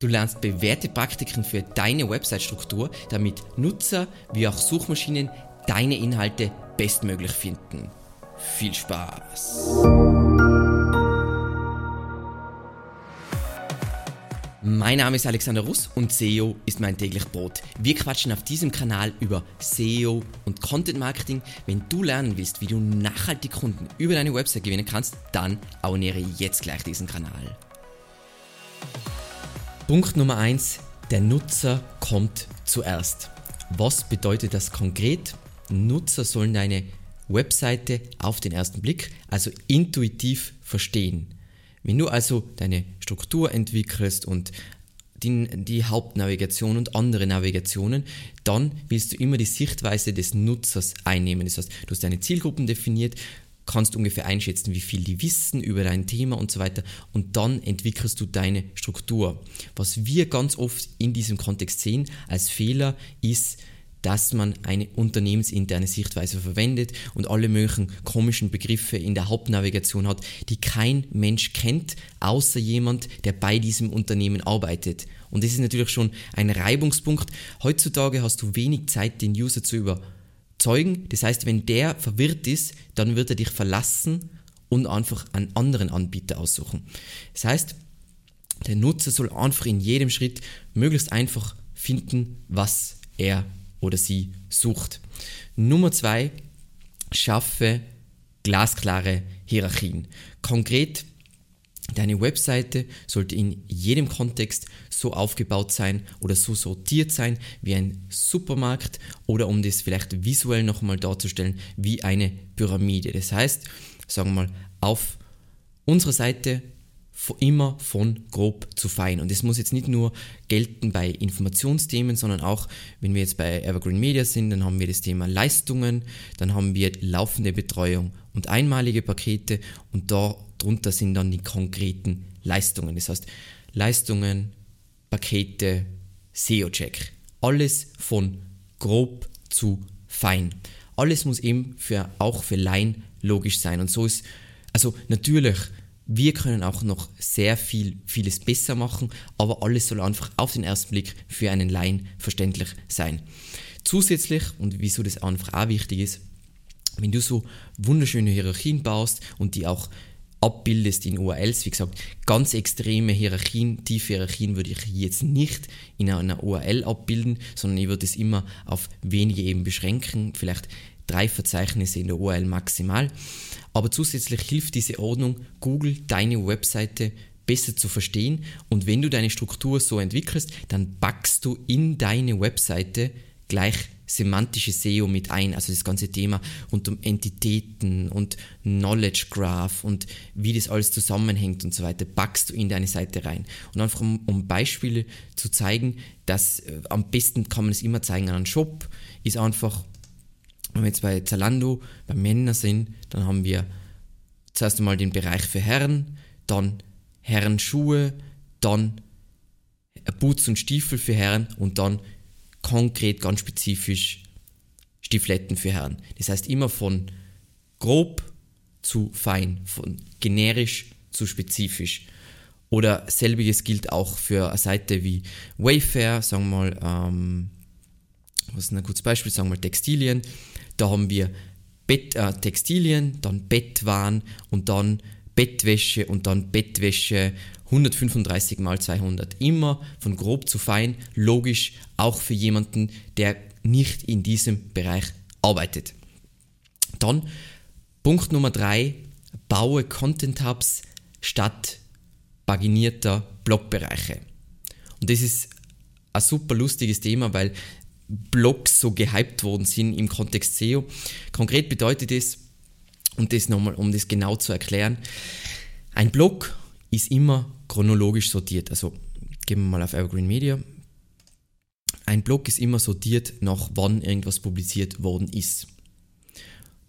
Du lernst bewährte Praktiken für deine Website-Struktur, damit Nutzer wie auch Suchmaschinen deine Inhalte bestmöglich finden. Viel Spaß! Mein Name ist Alexander Russ und SEO ist mein täglich Brot. Wir quatschen auf diesem Kanal über SEO und Content Marketing. Wenn du lernen willst, wie du nachhaltig Kunden über deine Website gewinnen kannst, dann abonniere jetzt gleich diesen Kanal. Punkt Nummer eins: Der Nutzer kommt zuerst. Was bedeutet das konkret? Nutzer sollen deine Webseite auf den ersten Blick, also intuitiv verstehen. Wenn du also deine Struktur entwickelst und die, die, Hauptnavigation und andere Navigationen, dann willst du immer die Sichtweise des Nutzers einnehmen. Das heißt, du hast deine Zielgruppen definiert, kannst ungefähr einschätzen, wie viel die wissen über dein Thema und so weiter und dann entwickelst du deine Struktur. Was wir ganz oft in diesem Kontext sehen als Fehler ist, dass man eine unternehmensinterne Sichtweise verwendet und alle möglichen komischen Begriffe in der Hauptnavigation hat, die kein Mensch kennt, außer jemand, der bei diesem Unternehmen arbeitet. Und das ist natürlich schon ein Reibungspunkt. Heutzutage hast du wenig Zeit, den User zu über Zeugen. Das heißt, wenn der verwirrt ist, dann wird er dich verlassen und einfach einen anderen Anbieter aussuchen. Das heißt, der Nutzer soll einfach in jedem Schritt möglichst einfach finden, was er oder sie sucht. Nummer zwei, schaffe glasklare Hierarchien. Konkret Deine Webseite sollte in jedem Kontext so aufgebaut sein oder so sortiert sein wie ein Supermarkt oder um das vielleicht visuell nochmal darzustellen, wie eine Pyramide. Das heißt, sagen wir mal, auf unserer Seite immer von grob zu fein. Und das muss jetzt nicht nur gelten bei Informationsthemen, sondern auch, wenn wir jetzt bei Evergreen Media sind, dann haben wir das Thema Leistungen, dann haben wir laufende Betreuung und einmalige Pakete und darunter sind dann die konkreten Leistungen. Das heißt, Leistungen, Pakete, SEO-Check. Alles von grob zu fein. Alles muss eben für, auch für Laien logisch sein. Und so ist, also natürlich, wir können auch noch sehr viel, vieles besser machen, aber alles soll einfach auf den ersten Blick für einen Laien verständlich sein. Zusätzlich, und wieso das einfach auch wichtig ist, wenn du so wunderschöne Hierarchien baust und die auch abbildest in URLs, wie gesagt, ganz extreme Hierarchien, tiefe Hierarchien würde ich jetzt nicht in einer URL abbilden, sondern ich würde es immer auf wenige eben beschränken, vielleicht drei Verzeichnisse in der URL maximal. Aber zusätzlich hilft diese Ordnung Google deine Webseite besser zu verstehen. Und wenn du deine Struktur so entwickelst, dann packst du in deine Webseite gleich semantische SEO mit ein, also das ganze Thema rund um Entitäten und Knowledge Graph und wie das alles zusammenhängt und so weiter, packst du in deine Seite rein. Und einfach um, um Beispiele zu zeigen, dass äh, am besten kann man es immer zeigen an einem Shop, ist einfach, wenn wir jetzt bei Zalando, bei Männern sind, dann haben wir zuerst einmal den Bereich für Herren, dann Herrenschuhe, dann Boots und Stiefel für Herren und dann konkret, ganz spezifisch Stifletten für Herren. Das heißt immer von grob zu fein, von generisch zu spezifisch. Oder selbiges gilt auch für eine Seite wie Wayfair, sagen wir mal, ähm, was ist ein gutes Beispiel, sagen wir mal Textilien. Da haben wir Bett, äh, Textilien, dann Bettwaren und dann Bettwäsche und dann Bettwäsche 135 mal 200. Immer von grob zu fein, logisch auch für jemanden, der nicht in diesem Bereich arbeitet. Dann Punkt Nummer 3, baue Content Hubs statt paginierter Blogbereiche. Und das ist ein super lustiges Thema, weil Blogs so gehypt worden sind im Kontext SEO. Konkret bedeutet es, und das nochmal, um das genau zu erklären, ein Blog ist immer chronologisch sortiert. Also gehen wir mal auf Evergreen Media. Ein Blog ist immer sortiert nach wann irgendwas publiziert worden ist.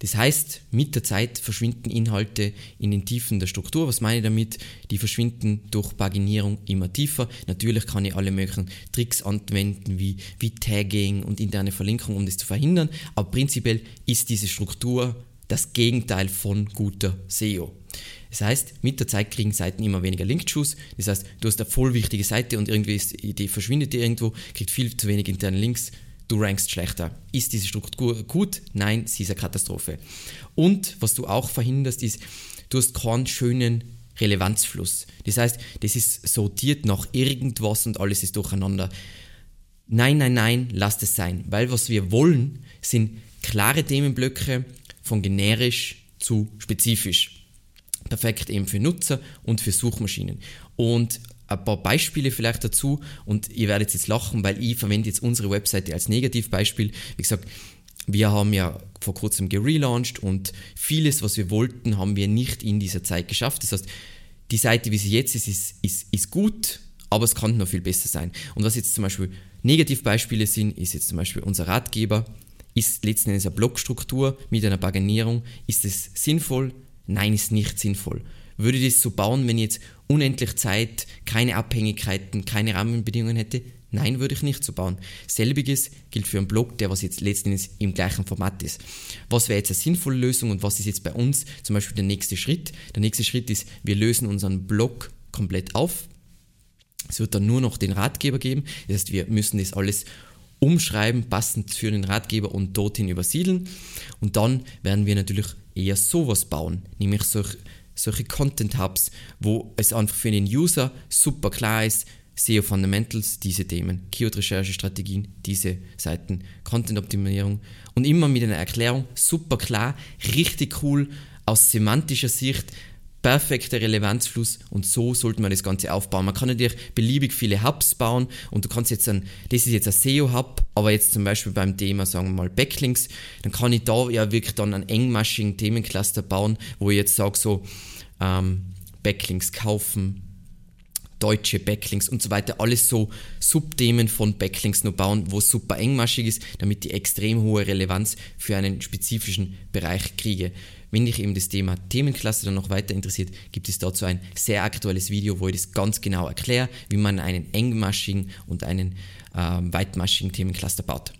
Das heißt, mit der Zeit verschwinden Inhalte in den Tiefen der Struktur. Was meine ich damit? Die verschwinden durch Paginierung immer tiefer. Natürlich kann ich alle möglichen Tricks anwenden, wie, wie Tagging und interne Verlinkung, um das zu verhindern. Aber prinzipiell ist diese Struktur das Gegenteil von guter SEO. Das heißt, mit der Zeit kriegen Seiten immer weniger Link-Juice. Das heißt, du hast eine voll wichtige Seite und irgendwie ist, die verschwindet dir irgendwo, kriegt viel zu wenig interne Links, du rankst schlechter. Ist diese Struktur gut? Nein, sie ist eine Katastrophe. Und was du auch verhinderst, ist, du hast keinen schönen Relevanzfluss. Das heißt, das ist sortiert nach irgendwas und alles ist durcheinander. Nein, nein, nein, lasst es sein. Weil was wir wollen, sind klare Themenblöcke von generisch zu spezifisch perfekt eben für Nutzer und für Suchmaschinen. Und ein paar Beispiele vielleicht dazu und ihr werdet jetzt lachen, weil ich verwende jetzt unsere Webseite als Negativbeispiel. Wie gesagt, wir haben ja vor kurzem gelauncht und vieles, was wir wollten, haben wir nicht in dieser Zeit geschafft. Das heißt, die Seite, wie sie jetzt ist, ist, ist, ist gut, aber es kann noch viel besser sein. Und was jetzt zum Beispiel Negativbeispiele sind, ist jetzt zum Beispiel unser Ratgeber, ist letzten Endes eine Blockstruktur mit einer Paginierung. Ist es sinnvoll? Nein, ist nicht sinnvoll. Würde ich das so bauen, wenn ich jetzt unendlich Zeit, keine Abhängigkeiten, keine Rahmenbedingungen hätte? Nein, würde ich nicht so bauen. Selbiges gilt für einen Blog, der was jetzt letztendlich im gleichen Format ist. Was wäre jetzt eine sinnvolle Lösung und was ist jetzt bei uns zum Beispiel der nächste Schritt? Der nächste Schritt ist, wir lösen unseren Blog komplett auf. Es wird dann nur noch den Ratgeber geben. Das heißt, wir müssen das alles umschreiben, passend für den Ratgeber und dorthin übersiedeln. Und dann werden wir natürlich eher sowas bauen, nämlich solch, solche Content Hubs, wo es einfach für den User super klar ist, SEO Fundamentals, diese Themen, Keyword-Recherche-Strategien, diese Seiten, Content-Optimierung und immer mit einer Erklärung, super klar, richtig cool, aus semantischer Sicht, perfekter Relevanzfluss und so sollte man das Ganze aufbauen. Man kann natürlich beliebig viele Hubs bauen und du kannst jetzt dann, das ist jetzt ein SEO-Hub, aber jetzt zum Beispiel beim Thema, sagen wir mal, Backlinks, dann kann ich da ja wirklich dann einen engmaschigen Themencluster bauen, wo ich jetzt sage so, ähm, Backlinks kaufen, deutsche Backlinks und so weiter, alles so Subthemen von Backlinks nur bauen, wo es super engmaschig ist, damit ich extrem hohe Relevanz für einen spezifischen Bereich kriege. Wenn dich eben das Thema Themenklasse dann noch weiter interessiert, gibt es dazu ein sehr aktuelles Video, wo ich das ganz genau erkläre, wie man einen engmaschigen und einen äh, weitmaschigen Themencluster baut.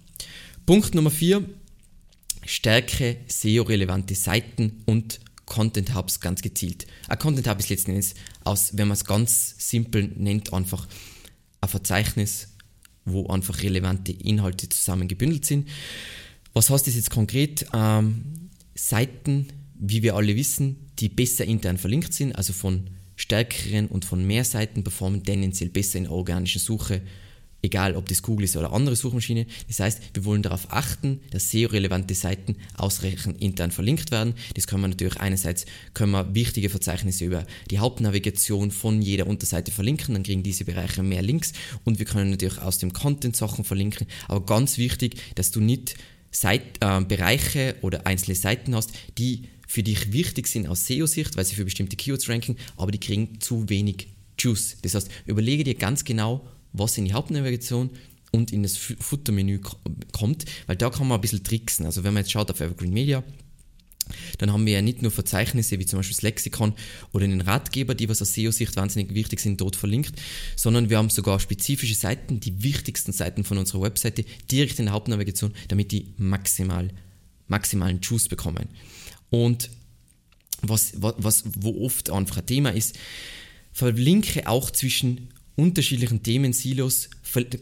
Punkt Nummer 4. Stärke SEO-relevante Seiten und Content Hubs ganz gezielt. Ein Content Hub ist letzten Endes aus, wenn man es ganz simpel nennt, einfach ein Verzeichnis, wo einfach relevante Inhalte zusammengebündelt sind. Was heißt das jetzt konkret? Ähm, Seiten, wie wir alle wissen, die besser intern verlinkt sind, also von stärkeren und von mehr Seiten performen tendenziell besser in organischen Suche egal ob das Google ist oder andere Suchmaschine. Das heißt, wir wollen darauf achten, dass SEO-relevante Seiten ausreichend intern verlinkt werden. Das können wir natürlich einerseits können wir wichtige Verzeichnisse über die Hauptnavigation von jeder Unterseite verlinken, dann kriegen diese Bereiche mehr Links und wir können natürlich aus dem Content Sachen verlinken, aber ganz wichtig, dass du nicht Seit, äh, Bereiche oder einzelne Seiten hast, die für dich wichtig sind aus SEO-Sicht, weil sie für bestimmte Keywords ranken, aber die kriegen zu wenig Juice. Das heißt, überlege dir ganz genau, was in die Hauptnavigation und in das Futtermenü kommt, weil da kann man ein bisschen tricksen. Also wenn man jetzt schaut auf Evergreen Media, dann haben wir ja nicht nur Verzeichnisse wie zum Beispiel das Lexikon oder den Ratgeber, die was aus SEO-Sicht wahnsinnig wichtig sind, dort verlinkt, sondern wir haben sogar spezifische Seiten, die wichtigsten Seiten von unserer Webseite, direkt in der Hauptnavigation, damit die maximal, maximalen Juice bekommen. Und was, was, wo oft einfach ein Thema ist, verlinke auch zwischen unterschiedlichen Themensilos,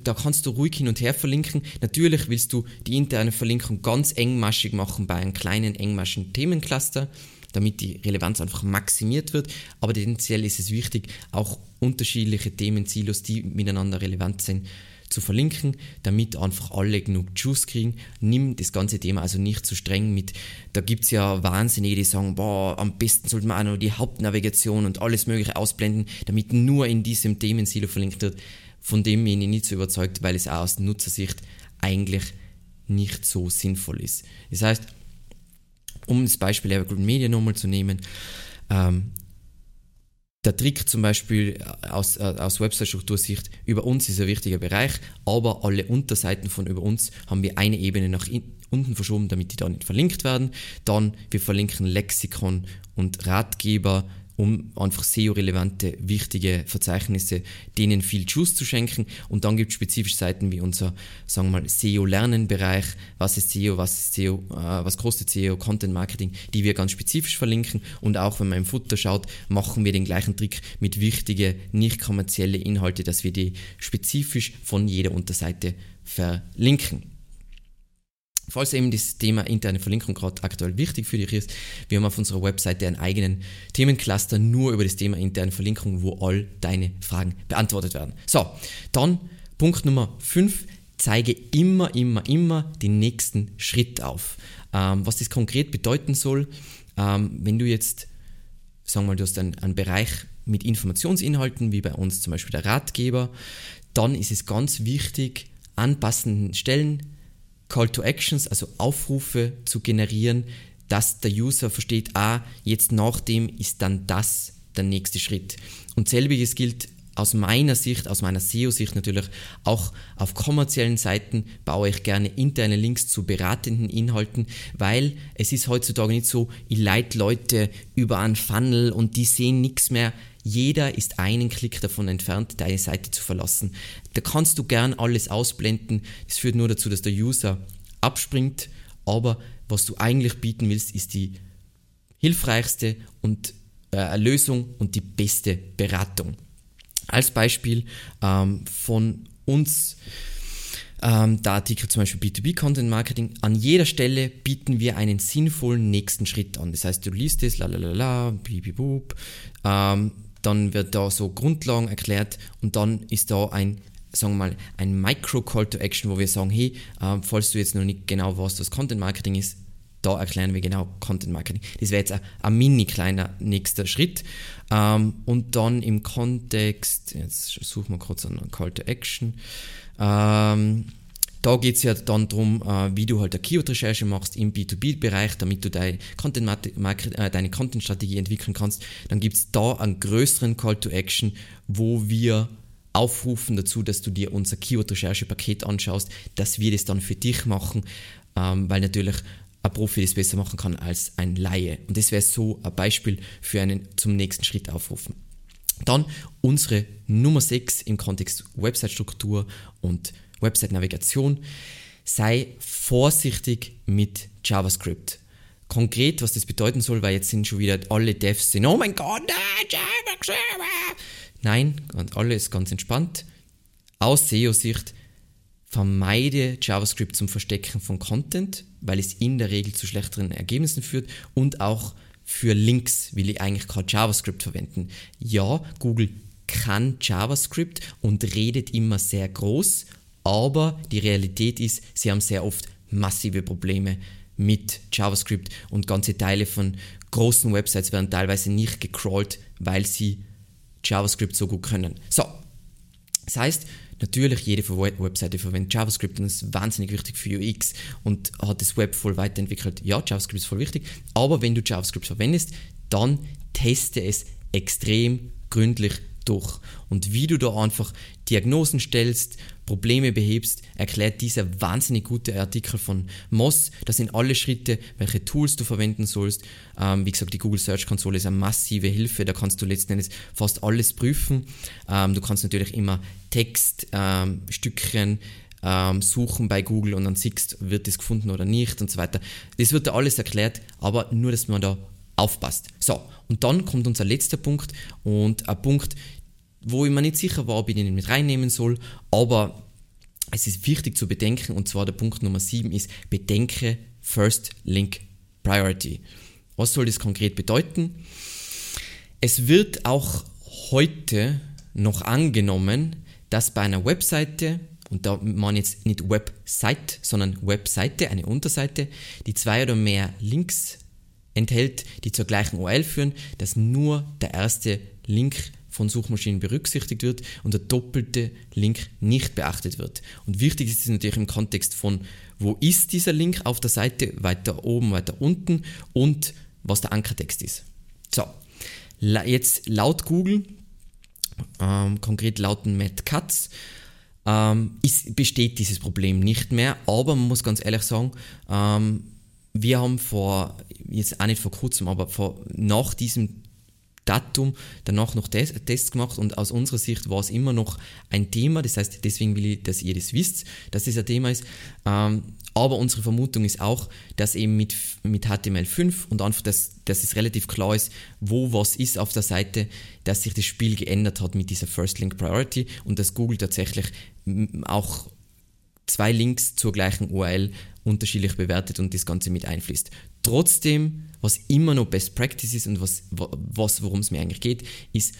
da kannst du ruhig hin und her verlinken. Natürlich willst du die interne Verlinkung ganz engmaschig machen bei einem kleinen engmaschigen Themencluster, damit die Relevanz einfach maximiert wird. Aber tendenziell ist es wichtig, auch unterschiedliche Themensilos, die miteinander relevant sind, zu verlinken, damit einfach alle genug Juice kriegen. Nimm das ganze Thema also nicht zu streng mit, da gibt es ja Wahnsinnige, die sagen, boah, am besten sollte man auch noch die Hauptnavigation und alles mögliche ausblenden, damit nur in diesem Themensilo verlinkt wird. Von dem bin ich nicht so überzeugt, weil es auch aus Nutzersicht eigentlich nicht so sinnvoll ist. Das heißt, um das Beispiel Evergreen Media nochmal zu nehmen, ähm, der Trick zum Beispiel äh, aus, äh, aus Website-Struktursicht, über uns ist ein wichtiger Bereich, aber alle Unterseiten von über uns haben wir eine Ebene nach unten verschoben, damit die da nicht verlinkt werden. Dann, wir verlinken Lexikon und Ratgeber um einfach SEO-relevante, wichtige Verzeichnisse, denen viel Juice zu schenken. Und dann gibt es spezifische Seiten wie unser, sagen wir mal, SEO-Lernen-Bereich. Was ist SEO, was ist SEO, äh, was kostet SEO, Content Marketing, die wir ganz spezifisch verlinken. Und auch wenn man im Futter schaut, machen wir den gleichen Trick mit wichtigen, nicht kommerzielle Inhalte, dass wir die spezifisch von jeder Unterseite verlinken. Falls eben das Thema interne Verlinkung gerade aktuell wichtig für dich ist, wir haben auf unserer Webseite einen eigenen Themencluster nur über das Thema interne Verlinkung, wo all deine Fragen beantwortet werden. So, dann Punkt Nummer 5, zeige immer, immer, immer den nächsten Schritt auf. Ähm, was das konkret bedeuten soll, ähm, wenn du jetzt, sagen wir mal, du hast einen, einen Bereich mit Informationsinhalten, wie bei uns zum Beispiel der Ratgeber, dann ist es ganz wichtig, an passenden Stellen Call to Actions, also Aufrufe zu generieren, dass der User versteht, ah, jetzt nach dem ist dann das der nächste Schritt. Und selbiges gilt aus meiner Sicht, aus meiner SEO-Sicht natürlich auch auf kommerziellen Seiten baue ich gerne interne Links zu beratenden Inhalten, weil es ist heutzutage nicht so, ich leite Leute über einen Funnel und die sehen nichts mehr. Jeder ist einen Klick davon entfernt, deine Seite zu verlassen. Da kannst du gern alles ausblenden. Das führt nur dazu, dass der User abspringt. Aber was du eigentlich bieten willst, ist die hilfreichste und äh, Lösung und die beste Beratung. Als Beispiel ähm, von uns ähm, der Artikel zum Beispiel B2B Content Marketing. An jeder Stelle bieten wir einen sinnvollen nächsten Schritt an. Das heißt, du liest es, la la la la, dann wird da so Grundlagen erklärt und dann ist da ein sagen wir mal, ein Micro-Call to Action, wo wir sagen, hey, äh, falls du jetzt noch nicht genau weißt, was Content Marketing ist, da erklären wir genau Content Marketing. Das wäre jetzt ein, ein mini kleiner nächster Schritt. Ähm, und dann im Kontext, jetzt suchen wir kurz einen Call to Action. Ähm, da geht es ja dann darum, äh, wie du halt eine Keyword-Recherche machst im B2B-Bereich, damit du deine Content-Strategie Content entwickeln kannst. Dann gibt es da einen größeren Call to Action, wo wir aufrufen dazu, dass du dir unser Keyword-Recherche-Paket anschaust, dass wir das dann für dich machen, ähm, weil natürlich ein Profi das besser machen kann als ein Laie. Und das wäre so ein Beispiel für einen zum nächsten Schritt aufrufen. Dann unsere Nummer 6 im Kontext Website-Struktur und Website-Navigation. Sei vorsichtig mit JavaScript. Konkret, was das bedeuten soll, weil jetzt sind schon wieder alle Devs sind, oh mein Gott, JavaScript. Nein, alles ganz entspannt. Aus SEO-Sicht vermeide JavaScript zum Verstecken von Content, weil es in der Regel zu schlechteren Ergebnissen führt und auch für Links will ich eigentlich kein JavaScript verwenden. Ja, Google kann JavaScript und redet immer sehr groß, aber die Realität ist, sie haben sehr oft massive Probleme mit JavaScript und ganze Teile von großen Websites werden teilweise nicht gecrawlt, weil sie JavaScript so gut können. So, das heißt, natürlich jede Webseite verwendet JavaScript und ist wahnsinnig wichtig für UX und hat das Web voll weiterentwickelt. Ja, JavaScript ist voll wichtig, aber wenn du JavaScript verwendest, dann teste es extrem gründlich durch. Und wie du da einfach Diagnosen stellst, Probleme behebst, erklärt dieser wahnsinnig gute Artikel von Moss. Das sind alle Schritte, welche Tools du verwenden sollst. Ähm, wie gesagt, die Google Search Console ist eine massive Hilfe. Da kannst du letzten Endes fast alles prüfen. Ähm, du kannst natürlich immer Textstückchen ähm, suchen bei Google und dann siehst, wird es gefunden oder nicht und so weiter. Das wird da alles erklärt, aber nur, dass man da aufpasst. So, und dann kommt unser letzter Punkt und ein Punkt, wo ich mir nicht sicher war, ob ich den mit reinnehmen soll, aber es ist wichtig zu bedenken, und zwar der Punkt Nummer 7 ist, bedenke First Link Priority. Was soll das konkret bedeuten? Es wird auch heute noch angenommen, dass bei einer Webseite, und da man jetzt nicht Website, sondern Webseite, eine Unterseite, die zwei oder mehr Links enthält, die zur gleichen URL führen, dass nur der erste Link von Suchmaschinen berücksichtigt wird und der doppelte Link nicht beachtet wird. Und wichtig ist es natürlich im Kontext von, wo ist dieser Link auf der Seite, weiter oben, weiter unten und was der Ankertext ist. So, jetzt laut Google, ähm, konkret lauten Matt Katz, ähm, ist, besteht dieses Problem nicht mehr, aber man muss ganz ehrlich sagen, ähm, wir haben vor, jetzt auch nicht vor kurzem, aber vor, nach diesem Datum danach noch Tests gemacht und aus unserer Sicht war es immer noch ein Thema. Das heißt, deswegen will ich, dass ihr das wisst, dass das ein Thema ist. Ähm, aber unsere Vermutung ist auch, dass eben mit, mit HTML5 und einfach, dass, dass es relativ klar ist, wo was ist auf der Seite, dass sich das Spiel geändert hat mit dieser First Link Priority und dass Google tatsächlich auch zwei Links zur gleichen URL unterschiedlich bewertet und das Ganze mit einfließt. Trotzdem, was immer noch Best Practice ist und was, was worum es mir eigentlich geht, ist,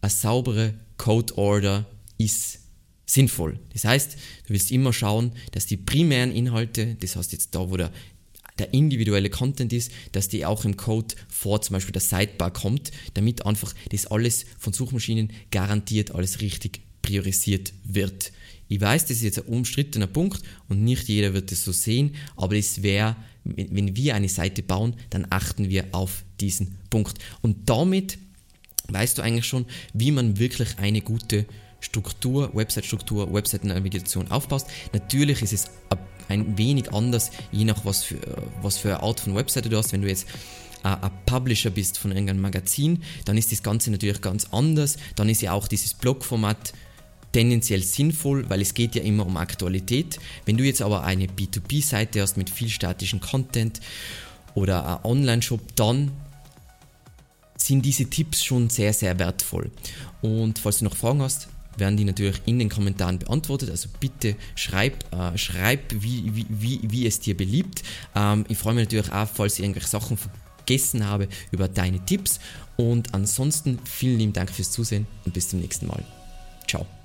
eine saubere Code Order ist sinnvoll. Das heißt, du willst immer schauen, dass die primären Inhalte, das heißt jetzt da, wo der, der individuelle Content ist, dass die auch im Code vor zum Beispiel der Sidebar kommt, damit einfach das alles von Suchmaschinen garantiert alles richtig priorisiert wird. Ich weiß, das ist jetzt ein umstrittener Punkt und nicht jeder wird es so sehen, aber es wäre, wenn wir eine Seite bauen, dann achten wir auf diesen Punkt. Und damit weißt du eigentlich schon, wie man wirklich eine gute Struktur, Website-Struktur, Website-Navigation aufbaust. Natürlich ist es ein wenig anders, je nach was für, was für eine Art von Webseite du hast. Wenn du jetzt ein Publisher bist von irgendeinem Magazin, dann ist das Ganze natürlich ganz anders. Dann ist ja auch dieses Blogformat tendenziell sinnvoll, weil es geht ja immer um Aktualität. Wenn du jetzt aber eine B2B-Seite hast mit viel statischen Content oder ein Online-Shop, dann sind diese Tipps schon sehr, sehr wertvoll. Und falls du noch Fragen hast, werden die natürlich in den Kommentaren beantwortet. Also bitte schreib, äh, schreib wie, wie, wie, wie es dir beliebt. Ähm, ich freue mich natürlich auch, falls ich irgendwelche Sachen vergessen habe, über deine Tipps. Und ansonsten vielen lieben Dank fürs Zusehen und bis zum nächsten Mal. Ciao.